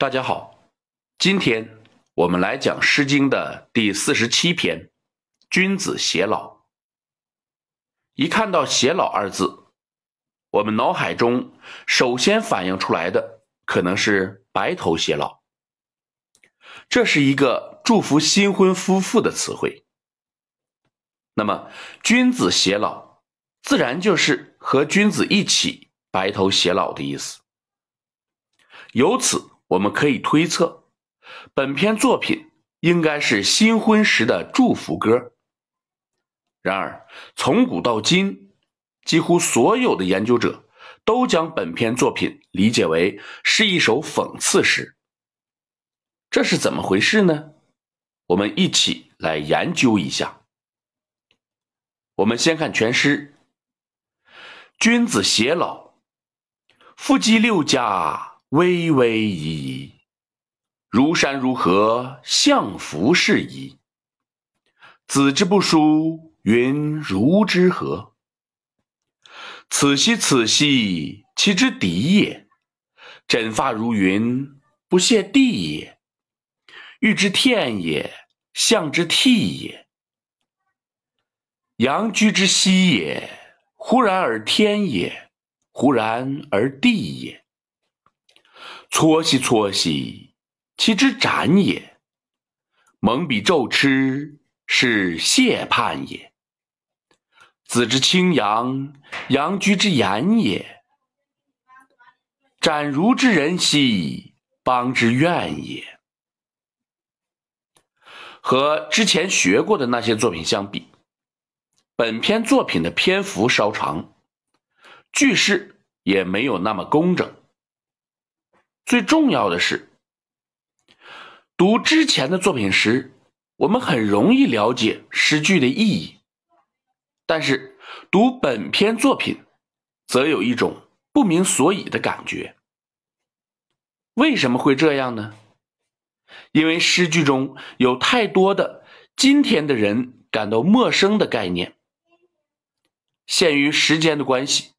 大家好，今天我们来讲《诗经》的第四十七篇《君子偕老》。一看到“偕老”二字，我们脑海中首先反映出来的可能是白头偕老。这是一个祝福新婚夫妇的词汇。那么，君子偕老，自然就是和君子一起白头偕老的意思。由此。我们可以推测，本篇作品应该是新婚时的祝福歌。然而，从古到今，几乎所有的研究者都将本篇作品理解为是一首讽刺诗。这是怎么回事呢？我们一起来研究一下。我们先看全诗：“君子偕老，夫妻六家。”巍巍夷夷，如山如河，相弗适宜。子之不淑，云如之何？此兮此兮，其之敌也。枕发如云，不屑地也。欲之天也，象之替也。阳居之息也，忽然而天也，忽然而地也。搓兮搓兮，其之斩也；蒙彼昼痴，是谢叛也。子之清扬，阳居之言也；斩如之人兮，邦之怨也。和之前学过的那些作品相比，本篇作品的篇幅稍长，句式也没有那么工整。最重要的是，读之前的作品时，我们很容易了解诗句的意义；但是读本篇作品，则有一种不明所以的感觉。为什么会这样呢？因为诗句中有太多的今天的人感到陌生的概念。限于时间的关系，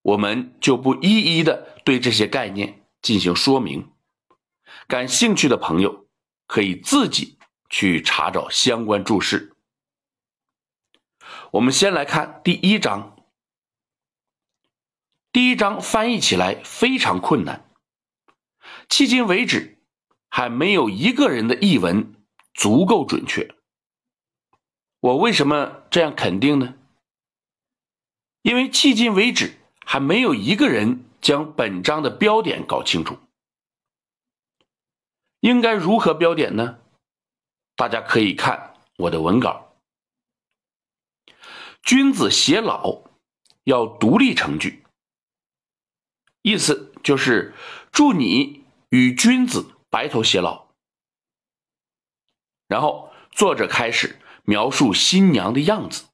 我们就不一一的对这些概念。进行说明，感兴趣的朋友可以自己去查找相关注释。我们先来看第一章，第一章翻译起来非常困难，迄今为止还没有一个人的译文足够准确。我为什么这样肯定呢？因为迄今为止还没有一个人。将本章的标点搞清楚，应该如何标点呢？大家可以看我的文稿。君子偕老要独立成句，意思就是祝你与君子白头偕老。然后作者开始描述新娘的样子，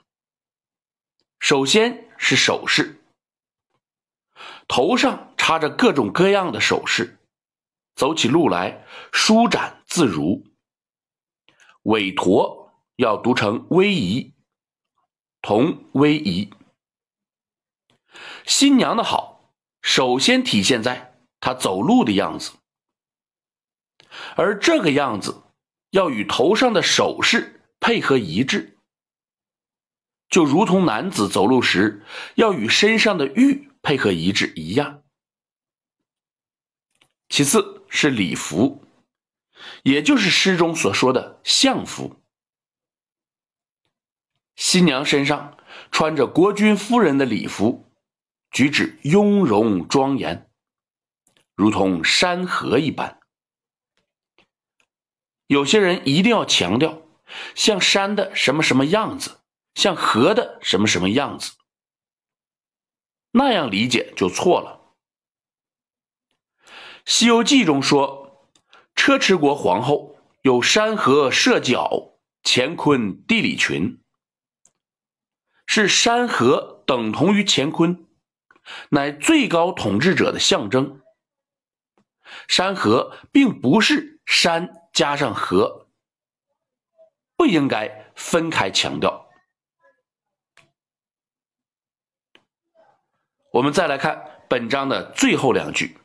首先是首饰。头上插着各种各样的首饰，走起路来舒展自如。韦驼要读成威仪，同威仪。新娘的好，首先体现在她走路的样子，而这个样子要与头上的首饰配合一致，就如同男子走路时要与身上的玉。配合一致一样。其次是礼服，也就是诗中所说的相服。新娘身上穿着国君夫人的礼服，举止雍容庄严，如同山河一般。有些人一定要强调，像山的什么什么样子，像河的什么什么样子。那样理解就错了。《西游记》中说，车迟国皇后有山河社皎，乾坤地理群，是山河等同于乾坤，乃最高统治者的象征。山河并不是山加上河，不应该分开强调。我们再来看本章的最后两句：“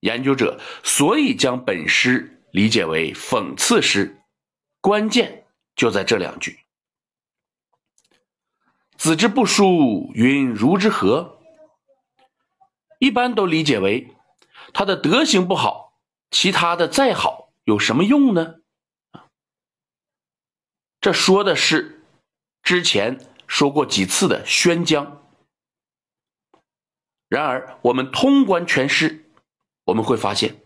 研究者所以将本诗理解为讽刺诗，关键就在这两句：“子之不淑，云如之何？”一般都理解为他的德行不好，其他的再好有什么用呢？这说的是之前说过几次的宣江。然而，我们通关全诗，我们会发现，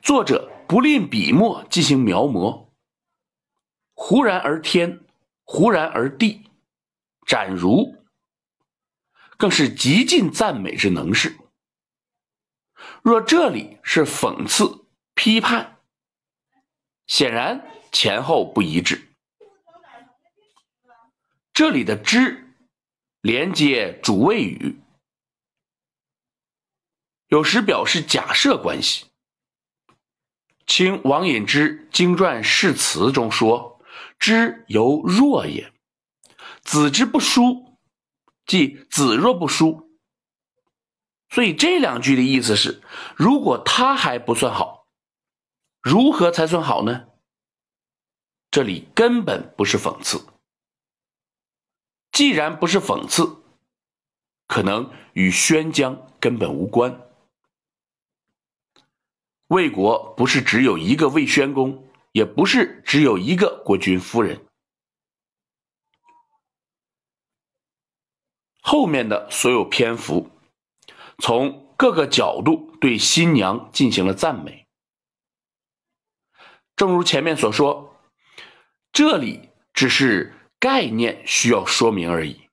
作者不吝笔墨进行描摹，忽然而天，忽然而地，展如，更是极尽赞美之能事。若这里是讽刺批判，显然前后不一致。这里的之连接主谓语。有时表示假设关系。清王隐之《经传释词》中说：“知犹若也，子之不书，即子若不书。”所以这两句的意思是：如果他还不算好，如何才算好呢？这里根本不是讽刺。既然不是讽刺，可能与宣江根本无关。魏国不是只有一个魏宣公，也不是只有一个国君夫人。后面的所有篇幅，从各个角度对新娘进行了赞美。正如前面所说，这里只是概念需要说明而已，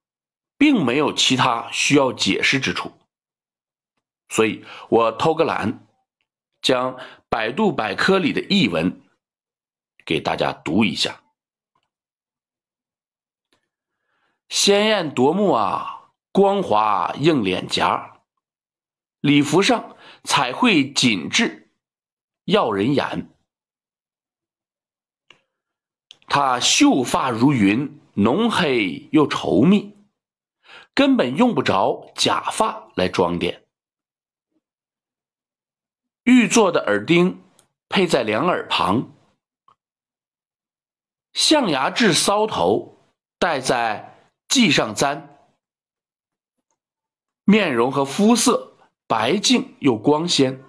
并没有其他需要解释之处。所以我偷个懒。将百度百科里的译文给大家读一下：鲜艳夺目啊，光滑映脸颊，礼服上彩绘紧致，耀人眼。她秀发如云，浓黑又稠密，根本用不着假发来装点。玉做的耳钉配在两耳旁，象牙制搔头戴在髻上簪，面容和肤色白净又光鲜。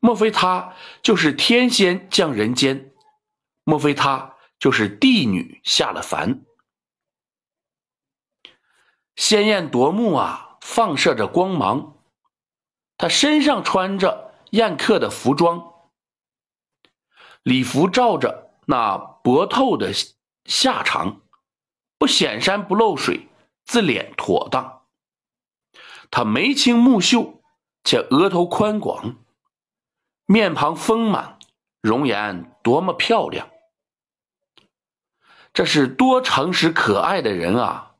莫非她就是天仙降人间？莫非她就是帝女下了凡？鲜艳夺目啊，放射着光芒。他身上穿着宴客的服装，礼服罩着那薄透的下场，不显山不漏水，自脸妥当。他眉清目秀，且额头宽广，面庞丰满，容颜多么漂亮！这是多诚实可爱的人啊，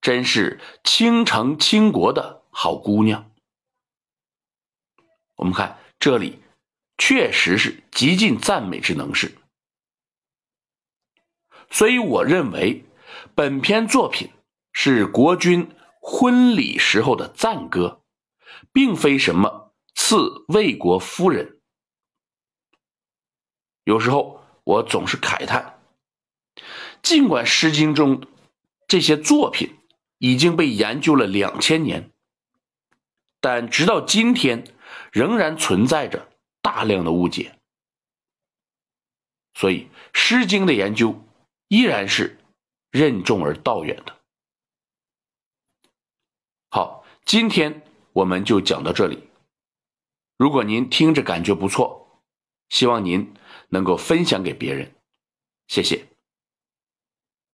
真是倾城倾国的好姑娘。我们看这里，确实是极尽赞美之能事，所以我认为本篇作品是国君婚礼时候的赞歌，并非什么赐魏国夫人。有时候我总是慨叹，尽管《诗经》中这些作品已经被研究了两千年，但直到今天。仍然存在着大量的误解，所以《诗经》的研究依然是任重而道远的。好，今天我们就讲到这里。如果您听着感觉不错，希望您能够分享给别人，谢谢。